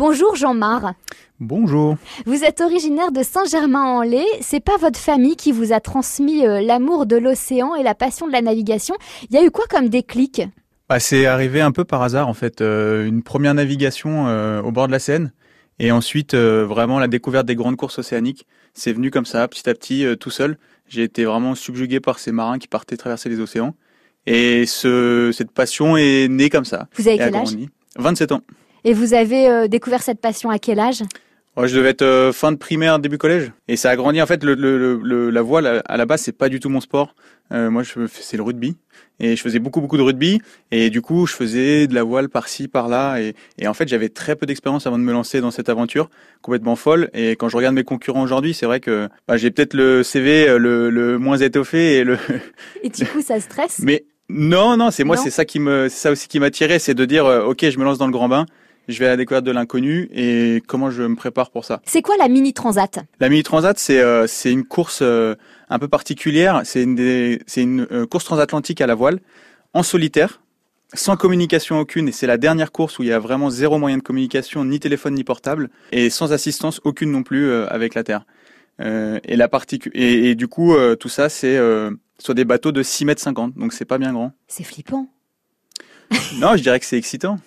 Bonjour Jean-Marc. Bonjour. Vous êtes originaire de Saint-Germain-en-Laye. C'est pas votre famille qui vous a transmis euh, l'amour de l'océan et la passion de la navigation. Il y a eu quoi comme déclic? Bah, C'est arrivé un peu par hasard en fait. Euh, une première navigation euh, au bord de la Seine et ensuite vraiment la découverte des grandes courses océaniques. C'est venu comme ça, petit à petit, tout seul. J'ai été vraiment subjugué par ces marins qui partaient traverser les océans. Et ce, cette passion est née comme ça. Vous avez quel âge? 27 ans. Et vous avez découvert cette passion à quel âge? Je devais être euh, fin de primaire, début collège. Et ça a grandi. En fait, le, le, la voile, à la base, c'est pas du tout mon sport. Euh, moi, c'est le rugby. Et je faisais beaucoup, beaucoup de rugby. Et du coup, je faisais de la voile par-ci, par-là. Et, et, en fait, j'avais très peu d'expérience avant de me lancer dans cette aventure complètement folle. Et quand je regarde mes concurrents aujourd'hui, c'est vrai que bah, j'ai peut-être le CV euh, le, le moins étoffé. Et, le et du coup, ça stresse? Mais non, non, c'est moi, c'est ça qui me, c'est ça aussi qui m'attirait, c'est de dire, ok, je me lance dans le grand bain je vais à la découverte de l'inconnu et comment je me prépare pour ça. C'est quoi la mini transat? La mini transat, c'est euh, c'est une course euh, un peu particulière. C'est une des, c'est une euh, course transatlantique à la voile en solitaire, sans communication aucune. Et c'est la dernière course où il y a vraiment zéro moyen de communication, ni téléphone ni portable, et sans assistance aucune non plus avec la terre. et la et, et, du coup, tout ça, c'est sur des bateaux de 6 mètres 50, donc c'est pas bien grand. C'est flippant. non, je dirais que c'est excitant.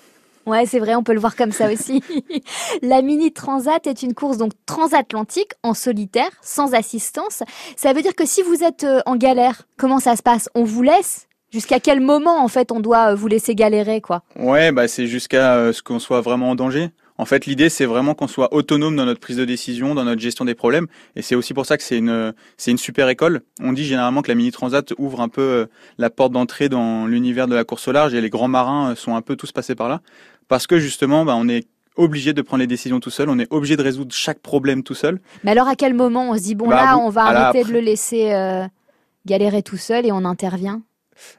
Ouais, c'est vrai, on peut le voir comme ça aussi. la Mini Transat est une course donc transatlantique en solitaire, sans assistance. Ça veut dire que si vous êtes euh, en galère, comment ça se passe? On vous laisse? Jusqu'à quel moment en fait on doit euh, vous laisser galérer quoi? Ouais, bah c'est jusqu'à euh, ce qu'on soit vraiment en danger. En fait, l'idée, c'est vraiment qu'on soit autonome dans notre prise de décision, dans notre gestion des problèmes. Et c'est aussi pour ça que c'est une, c'est une super école. On dit généralement que la Mini Transat ouvre un peu la porte d'entrée dans l'univers de la course au large et les grands marins sont un peu tous passés par là parce que justement, bah, on est obligé de prendre les décisions tout seul, on est obligé de résoudre chaque problème tout seul. Mais alors à quel moment on se dit bon bah, là, on va arrêter de le laisser euh, galérer tout seul et on intervient?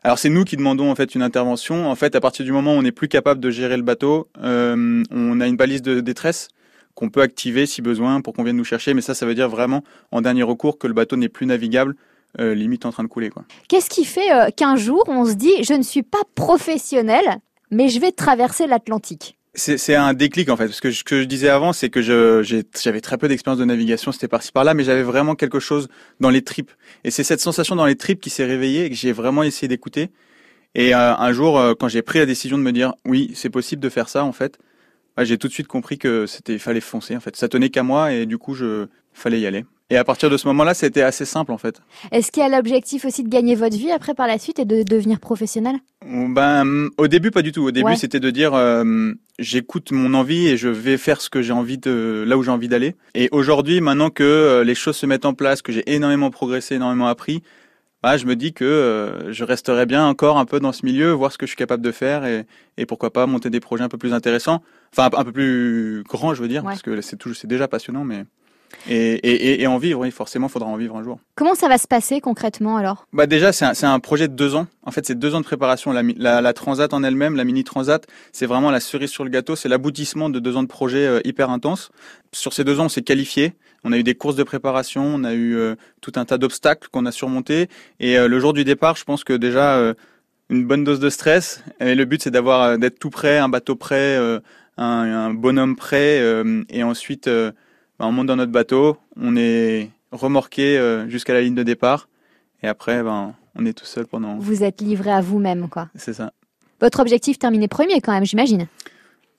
Alors c'est nous qui demandons en fait une intervention. En fait, à partir du moment où on n'est plus capable de gérer le bateau, euh, on a une balise de détresse qu'on peut activer si besoin pour qu'on vienne nous chercher. Mais ça, ça veut dire vraiment en dernier recours que le bateau n'est plus navigable. Euh, limite en train de couler. Qu'est-ce qui fait qu'un jour on se dit je ne suis pas professionnel, mais je vais traverser l'Atlantique. C'est un déclic en fait, parce que ce que je disais avant, c'est que j'avais très peu d'expérience de navigation, c'était par-ci par-là, mais j'avais vraiment quelque chose dans les tripes. Et c'est cette sensation dans les tripes qui s'est réveillée et que j'ai vraiment essayé d'écouter. Et euh, un jour, euh, quand j'ai pris la décision de me dire oui, c'est possible de faire ça en fait, bah, j'ai tout de suite compris que c'était fallait foncer en fait. Ça tenait qu'à moi et du coup, je fallait y aller. Et à partir de ce moment-là, c'était assez simple en fait. Est-ce qu'il y a l'objectif aussi de gagner votre vie après par la suite et de devenir professionnel? Ben au début pas du tout. Au début c'était de dire euh, j'écoute mon envie et je vais faire ce que j'ai envie de là où j'ai envie d'aller. Et aujourd'hui, maintenant que euh, les choses se mettent en place, que j'ai énormément progressé, énormément appris, bah, je me dis que euh, je resterai bien encore un peu dans ce milieu, voir ce que je suis capable de faire et, et pourquoi pas monter des projets un peu plus intéressants, enfin un peu plus grands, je veux dire, parce que c'est toujours c'est déjà passionnant, mais et, et, et, en vivre, oui, forcément, il faudra en vivre un jour. Comment ça va se passer concrètement alors? Bah déjà, c'est un, un, projet de deux ans. En fait, c'est deux ans de préparation. La, la, la transat en elle-même, la mini transat, c'est vraiment la cerise sur le gâteau. C'est l'aboutissement de deux ans de projet euh, hyper intense. Sur ces deux ans, on s'est qualifié. On a eu des courses de préparation, on a eu euh, tout un tas d'obstacles qu'on a surmontés. Et euh, le jour du départ, je pense que déjà une bonne dose de stress. Et le but, c'est d'avoir d'être tout prêt, un bateau prêt, un, un, bonhomme prêt, et ensuite bah, on monte dans notre bateau, on est remorqué euh, jusqu'à la ligne de départ, et après, ben, on est tout seul pendant. Vous êtes livré à vous-même, quoi. C'est ça. Votre objectif, terminer premier, quand même, j'imagine.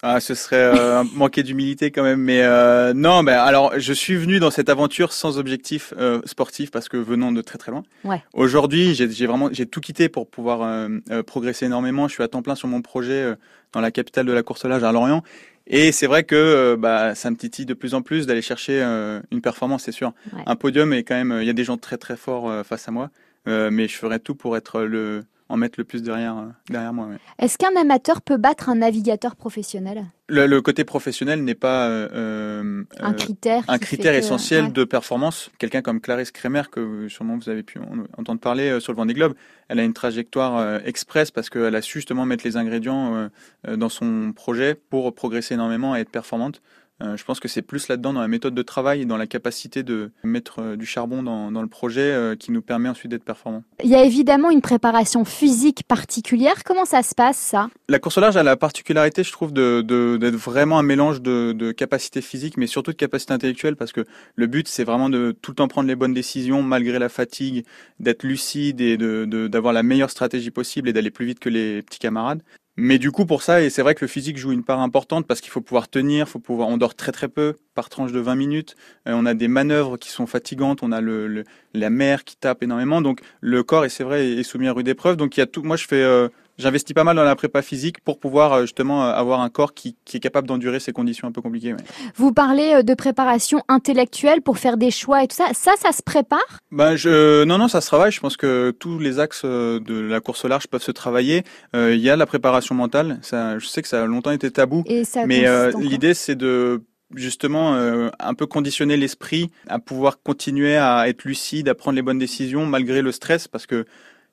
Ah, ce serait euh, manquer d'humilité quand même, mais euh, non. Ben alors, je suis venu dans cette aventure sans objectif euh, sportif parce que venant de très très loin. Ouais. Aujourd'hui, j'ai vraiment j'ai tout quitté pour pouvoir euh, progresser énormément. Je suis à temps plein sur mon projet dans la capitale de la course large à Lorient, et c'est vrai que bah ça me titille de plus en plus d'aller chercher une performance, c'est sûr. Un podium et quand même, il y a des gens très très forts face à moi, mais je ferai tout pour être le en mettre le plus derrière, euh, derrière moi. Est-ce qu'un amateur peut battre un navigateur professionnel? Le, côté professionnel n'est pas euh, euh, un critère, un critère essentiel de performance. Quelqu'un comme Clarisse Kremer, que sûrement vous avez pu entendre parler sur le Vendée Globe, elle a une trajectoire express parce qu'elle a su justement mettre les ingrédients dans son projet pour progresser énormément et être performante. Euh, je pense que c'est plus là-dedans dans la méthode de travail et dans la capacité de mettre euh, du charbon dans, dans le projet euh, qui nous permet ensuite d'être performant. Il y a évidemment une préparation physique particulière. Comment ça se passe ça? La course au large a la particularité, je trouve, de, de, d'être vraiment un mélange de, de capacité physique, mais surtout de capacité intellectuelle, parce que le but, c'est vraiment de tout le temps prendre les bonnes décisions malgré la fatigue, d'être lucide et d'avoir la meilleure stratégie possible et d'aller plus vite que les petits camarades. Mais du coup, pour ça, et c'est vrai que le physique joue une part importante parce qu'il faut pouvoir tenir, faut pouvoir, on dort très très peu par tranche de 20 minutes. Euh, on a des manœuvres qui sont fatigantes, on a le, le, la mer qui tape énormément. Donc le corps, et c'est vrai, est soumis à rude épreuve. Donc il y a tout. Moi, je fais euh, J'investis pas mal dans la prépa physique pour pouvoir euh, justement euh, avoir un corps qui, qui est capable d'endurer ces conditions un peu compliquées. Ouais. Vous parlez euh, de préparation intellectuelle pour faire des choix et tout ça. Ça, ça se prépare? Ben, je, Non, non, ça se travaille. Je pense que tous les axes de la course au large peuvent se travailler. Il euh, y a la préparation mentale. Ça, je sais que ça a longtemps été tabou. Et ça mais euh, l'idée, c'est de justement euh, un peu conditionner l'esprit à pouvoir continuer à être lucide, à prendre les bonnes décisions malgré le stress parce que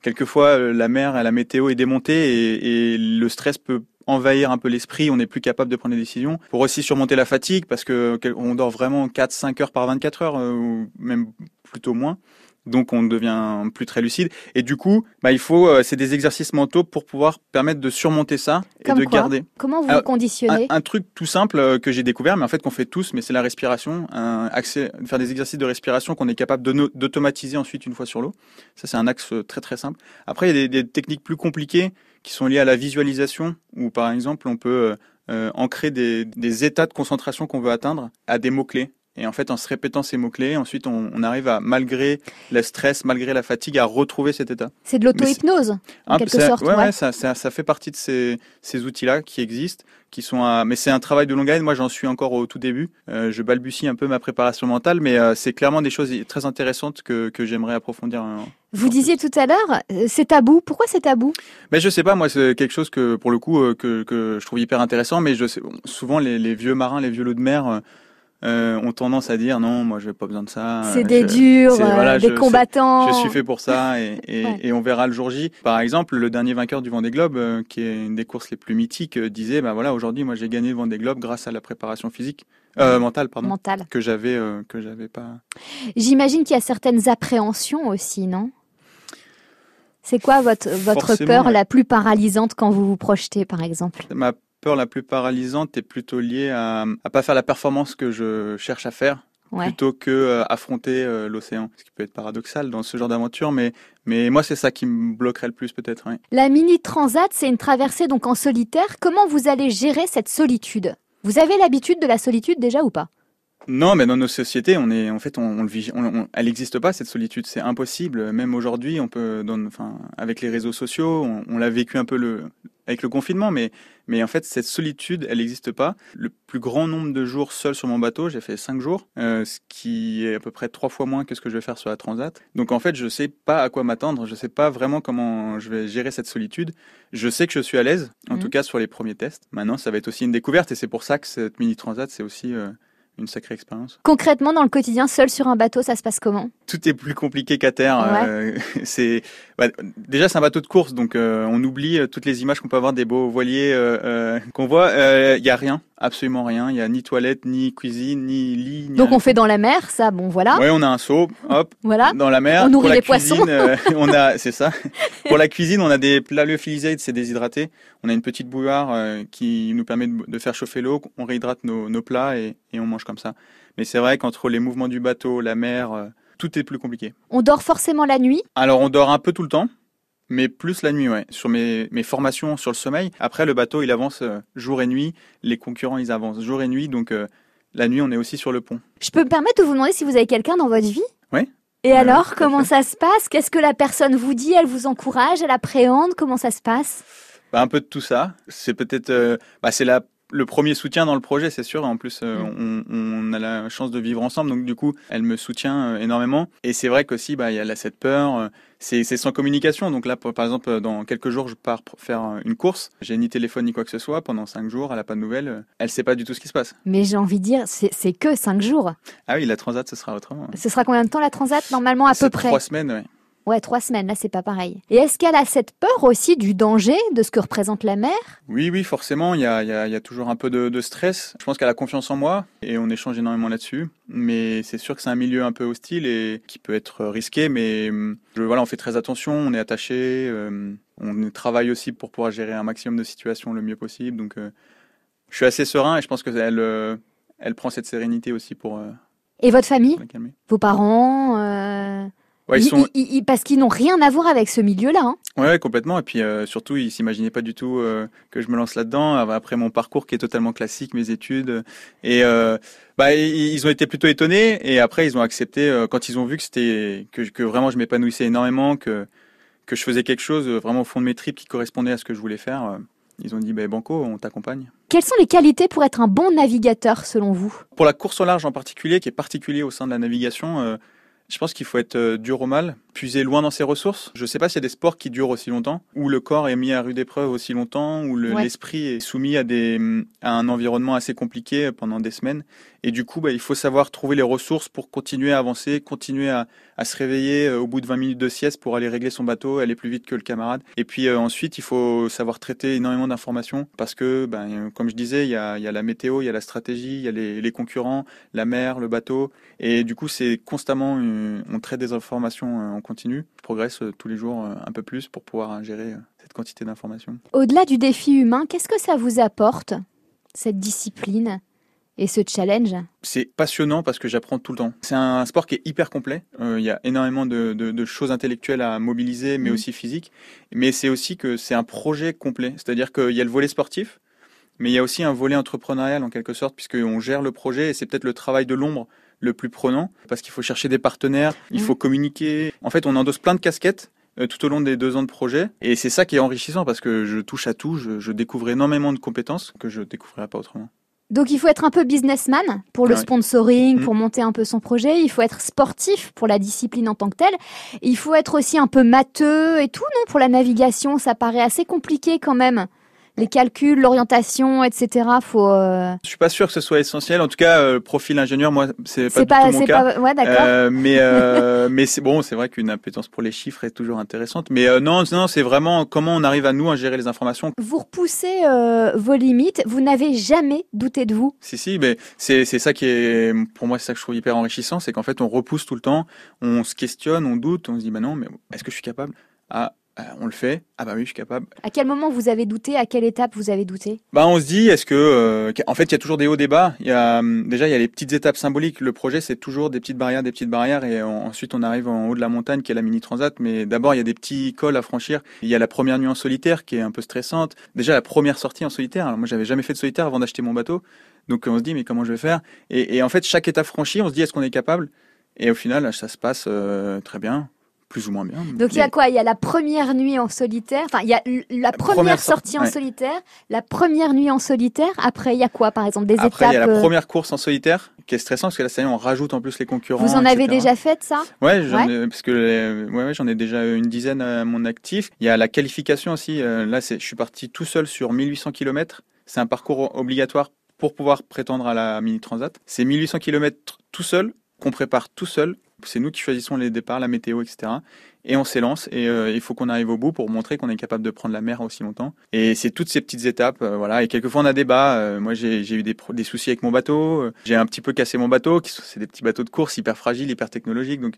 quelquefois la mer et la météo est démontée et, et le stress peut envahir un peu l'esprit, on n'est plus capable de prendre des décisions. Pour aussi surmonter la fatigue, parce que on dort vraiment 4-5 heures par 24 heures, euh, ou même plutôt moins. Donc on devient plus très lucide. Et du coup, bah, il faut, euh, c'est des exercices mentaux pour pouvoir permettre de surmonter ça Comme et de quoi garder. Comment vous Alors, vous conditionnez Un, un truc tout simple euh, que j'ai découvert, mais en fait qu'on fait tous, mais c'est la respiration. Un accès, faire des exercices de respiration qu'on est capable de no- d'automatiser ensuite une fois sur l'eau. Ça c'est un axe euh, très très simple. Après il y a des, des techniques plus compliquées qui sont liées à la visualisation, où par exemple on peut euh, ancrer des, des états de concentration qu'on veut atteindre à des mots clés. Et en fait, en se répétant ces mots-clés, ensuite, on, on arrive à, malgré le stress, malgré la fatigue, à retrouver cet état. C'est de l'auto-hypnose, en Un- quelque c'est- sorte. ouais, ouais. ça, ça, ça fait partie de ces, ces outils-là qui existent, qui sont, à- mais c'est un travail de longue haleine. Moi, j'en suis encore au tout début. Euh, je balbutie un peu ma préparation mentale, mais euh, c'est clairement des choses très intéressantes que, que j'aimerais approfondir. hein. Vous disiez tout à l'heure, euh, c'est tabou. Pourquoi c'est tabou? Mais je sais pas, moi, c'est quelque chose que, pour le coup, que, que je trouve hyper intéressant. Mais je sais, souvent, les, les vieux marins, les vieux loups de mer, euh, ont tendance à dire non, moi, je n'ai pas besoin de ça. C'est euh, des je- durs, euh, voilà, des je- combattants. Je suis fait pour ça et, et, Ouais. et on verra le jour J. Par exemple, le dernier vainqueur du Vendée Globe, euh, qui est une des courses les plus mythiques, euh, disait bah voilà aujourd'hui moi j'ai gagné le Vendée Globe grâce à la préparation physique, mentale pardon, mental. que j'avais que j'avais pas. J'imagine qu'il y a certaines appréhensions aussi, non? C'est quoi votre, votre Forcément, peur ouais. la plus paralysante quand vous vous projetez, par exemple? Ma peur la plus paralysante est plutôt liée à à pas faire la performance que je cherche à faire. Ouais. plutôt que euh, affronter euh, l'océan, ce qui peut être paradoxal dans ce genre d'aventure, mais mais moi c'est ça qui me bloquerait le plus peut-être. ouais. La mini transat, c'est une traversée donc en solitaire. Comment vous allez gérer cette solitude? Vous avez l'habitude de la solitude déjà ou pas? Non, mais dans nos sociétés, on est, en fait, on, on le vit, on- on- elle n'existe pas cette solitude. C'est impossible. Même aujourd'hui, on peut, dans, enfin, avec les réseaux sociaux, on, on l'a vécu un peu le, avec le confinement, mais, mais en fait, cette solitude, elle n'existe pas. Le plus grand nombre de jours seul sur mon bateau, j'ai fait cinq jours, euh, ce qui est à peu près trois fois moins que ce que je vais faire sur la Transat. Donc en fait, je sais pas à quoi m'attendre. Je sais pas vraiment comment je vais gérer cette solitude. Je sais que je suis à l'aise, en Mhm. tout cas sur les premiers tests. Maintenant, ça va être aussi une découverte, et c'est pour ça que cette mini Transat, c'est aussi euh, une sacrée expérience. Concrètement, dans le quotidien, seul sur un bateau, ça se passe comment? Tout est plus compliqué qu'à terre. Ouais. Euh, c'est bah, déjà c'est un bateau de course, donc euh, on oublie euh, toutes les images qu'on peut avoir des beaux voiliers euh, qu'on voit. Il y a rien, absolument rien. Il y a ni toilette, ni cuisine, ni lit. Ni Donc rien. on fait dans la mer, ça, bon voilà, Ouais, on a un seau, hop, voilà. dans la mer. On nourrit Pour les poissons. cuisine, on a, c'est ça. Pour la cuisine, on a des plats lyophilisés, c'est déshydraté. On a une petite bouilloire qui nous permet de, de faire chauffer l'eau. On réhydrate nos, nos plats et, et on mange comme ça. Mais c'est vrai qu'entre les mouvements du bateau, la mer, tout est plus compliqué. On dort forcément la nuit? Alors on dort un peu tout le temps, mais plus la nuit, ouais. Sur mes, mes formations sur le sommeil. Après, le bateau, il avance euh, jour et nuit. Les concurrents, ils avancent jour et nuit. Donc euh, la nuit, on est aussi sur le pont. Je peux me permettre de vous demander si vous avez quelqu'un dans votre vie? Oui. Et alors, comment ça se passe? Qu'est-ce que la personne vous dit? Elle vous encourage? Elle appréhende? Comment ça se passe? Bah, un peu de tout ça. C'est peut-être, euh, bah, c'est la le premier soutien dans le projet, c'est sûr. En plus, euh, on, on a la chance de vivre ensemble, donc du coup, elle me soutient euh, énormément. Et c'est vrai qu'aussi, bah, il y a là, cette peur. euh, c'est sans communication. Donc là, pour- par exemple, dans quelques jours, je pars faire une course. J'ai ni téléphone ni quoi que ce soit pendant cinq jours. Elle a pas de nouvelles. Elle sait pas du tout ce qui se passe. Mais j'ai envie de dire, c'est que cinq jours. Ah oui, la transat, ce sera autrement. Ce sera combien de temps la transat Normalement, à peu près? Trois semaines, ouais. Ouais, trois semaines, là, c'est pas pareil. Et est-ce qu'elle a cette peur aussi du danger, de ce que représente la mer Oui, oui, forcément, il y a, y a, y a toujours un peu de, de stress. Je pense qu'elle a confiance en moi et on échange énormément là-dessus. Mais c'est sûr que c'est un milieu un peu hostile et qui peut être risqué, mais hum, je, voilà, on fait très attention, on est attaché, euh, on travaille aussi pour pouvoir gérer un maximum de situations le mieux possible. Donc, euh, je suis assez serein et je pense qu'elle euh, elle prend cette sérénité aussi pour, euh, Et votre famille? Vos parents euh, Ouais, ils ils- sont, ils- ils- Parce qu'ils n'ont rien à voir avec ce milieu-là. hein. Ouais, complètement. Et puis euh, surtout, ils s'imaginaient pas du tout euh, que je me lance là-dedans. Après mon parcours qui est totalement classique, mes études, et euh, bah ils ont été plutôt étonnés. Et après, ils ont accepté quand ils ont vu que c'était que, que vraiment je m'épanouissais énormément, que que je faisais quelque chose vraiment au fond de mes tripes qui correspondait à ce que je voulais faire. Ils ont dit, bah, Banco, on t'accompagne. Quelles sont les qualités pour être un bon navigateur, selon vous? Pour la course au large en particulier, qui est particulier au sein de la navigation, je pense qu'il faut être euh, dur au mal, puiser loin dans ses ressources. Je ne sais pas s'il y a des sports qui durent aussi longtemps, où le corps est mis à rude épreuve aussi longtemps, où le- Ouais. l'esprit est soumis à, des, à un environnement assez compliqué pendant des semaines. Et du coup, bah, il faut savoir trouver les ressources pour continuer à avancer, continuer à, à se réveiller euh, au bout de 20 minutes de sieste pour aller régler son bateau, aller plus vite que le camarade. Et puis euh, ensuite, il faut savoir traiter énormément d'informations parce que, ben, comme je disais, il y a, il y a la météo, il y a la stratégie, il y a les, les concurrents, la mer, le bateau. Et du coup, c'est constamment, euh, on traite des informations en continu. Je progresse euh, tous les jours euh, un peu plus pour pouvoir euh, gérer cette quantité d'informations. Au-delà du défi humain, qu'est-ce que ça vous apporte, cette discipline et ce challenge? C'est passionnant parce que j'apprends tout le temps. C'est un sport qui est hyper complet. Euh, il y a énormément de, de- de choses intellectuelles à mobiliser, mais Mhm. aussi physiques. Mais c'est aussi que c'est un projet complet. C'est-à-dire qu'il y a le volet sportif, mais il y a aussi un volet entrepreneurial en quelque sorte, puisqu'on gère le projet et c'est peut-être le travail de l'ombre le plus prenant, parce qu'il faut chercher des partenaires, il Mhm. faut communiquer. En fait, on endosse plein de casquettes euh, tout au long des deux ans de projet. Et c'est ça qui est enrichissant parce que je touche à tout, je, je découvre énormément de compétences que je découvrirais pas autrement. Donc il faut être un peu businessman pour le sponsoring, pour monter un peu son projet. Il faut être sportif pour la discipline en tant que telle. Il faut être aussi un peu matheux et tout, non? Pour la navigation, ça paraît assez compliqué quand même. Les calculs, l'orientation, etc. Faut. euh, Je suis pas sûr que ce soit essentiel. En tout cas, euh, profil ingénieur, moi, c'est pas du pas, tout mon c'est cas. pas. Ouais, d'accord. Euh, mais euh, mais c'est bon, c'est vrai qu'une appétence pour les chiffres est toujours intéressante. Mais euh, non, non, c'est vraiment comment on arrive à nous à gérer les informations. Vous repoussez vos limites. Vous n'avez jamais douté de vous. Si si, mais c'est c'est ça qui est pour moi c'est ça que je trouve hyper enrichissant, c'est qu'en fait on repousse tout le temps, on se questionne, on doute, on se dit bah non, mais est-ce que je suis capable? Ah, euh, on le fait. Ah bah oui, je suis capable. À quel moment vous avez douté? À quelle étape vous avez douté? Bah on se dit est-ce que euh, en fait il y a toujours des hauts des bas. Il y a hum, déjà il y a les petites étapes symboliques. Le projet c'est toujours des petites barrières, des petites barrières et en- ensuite on arrive en haut de la montagne qui est la mini transat. Mais d'abord il y a des petits cols à franchir. Il y a la première nuit en solitaire qui est un peu stressante. Déjà la première sortie en solitaire. Alors, moi j'avais jamais fait de solitaire avant d'acheter mon bateau. Donc on se dit mais comment je vais faire? Et, et en fait chaque étape franchie on se dit est-ce qu'on est capable? Et au final ça se passe euh, très bien, plus ou moins bien. Donc il y a quoi? Il y a la première nuit en solitaire. Enfin, il y a la première, première sor- sortie en ouais. solitaire, la première nuit en solitaire. Après, il y a quoi, par exemple, des Après, il y a étapes la euh, première course en solitaire qui est stressante parce que là, ça y est, on rajoute en plus les concurrents. Vous en avez déjà fait ça? Ouais, j'en Ouais. ai- parce que ouais, ouais, j'en ai déjà une dizaine à mon actif. Il y a la qualification aussi. euh, là, c'est, je suis parti tout seul sur 1800 km. C'est un parcours obligatoire pour pouvoir prétendre à la mini transat. C'est 1800 km tout seul qu'on prépare tout seul. C'est nous qui choisissons les départs, la météo, etc. Et on s'élance et euh, il faut qu'on arrive au bout pour montrer qu'on est capable de prendre la mer aussi longtemps. Et c'est toutes ces petites étapes, euh, voilà. Et quelquefois on a des bas. Euh, moi j'ai eu des, des soucis avec mon bateau. J'ai un petit peu cassé mon bateau. C'est des petits bateaux de course hyper fragiles, hyper technologiques. Donc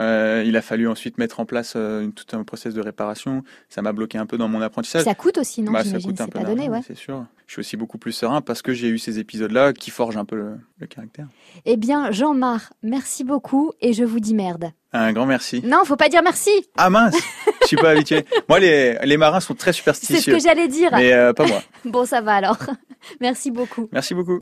euh, il a fallu ensuite mettre en place euh, tout un process de réparation. Ça m'a bloqué un peu dans mon apprentissage. Ça coûte aussi, non Bah, ça coûte un peu d'argent, ouais. c'est sûr. Je suis aussi beaucoup plus serein parce que j'ai eu ces épisodes-là qui forgent un peu le, le caractère. Eh bien, Jean-Marc, merci beaucoup et je vous dis merde. Un grand merci. Non, faut pas dire merci. Ah mince, je suis pas habitué. Moi, les, les marins sont très C'est ce superstitieux, que j'allais dire. mais euh, pas moi. Bon, ça va alors. merci beaucoup. Merci beaucoup.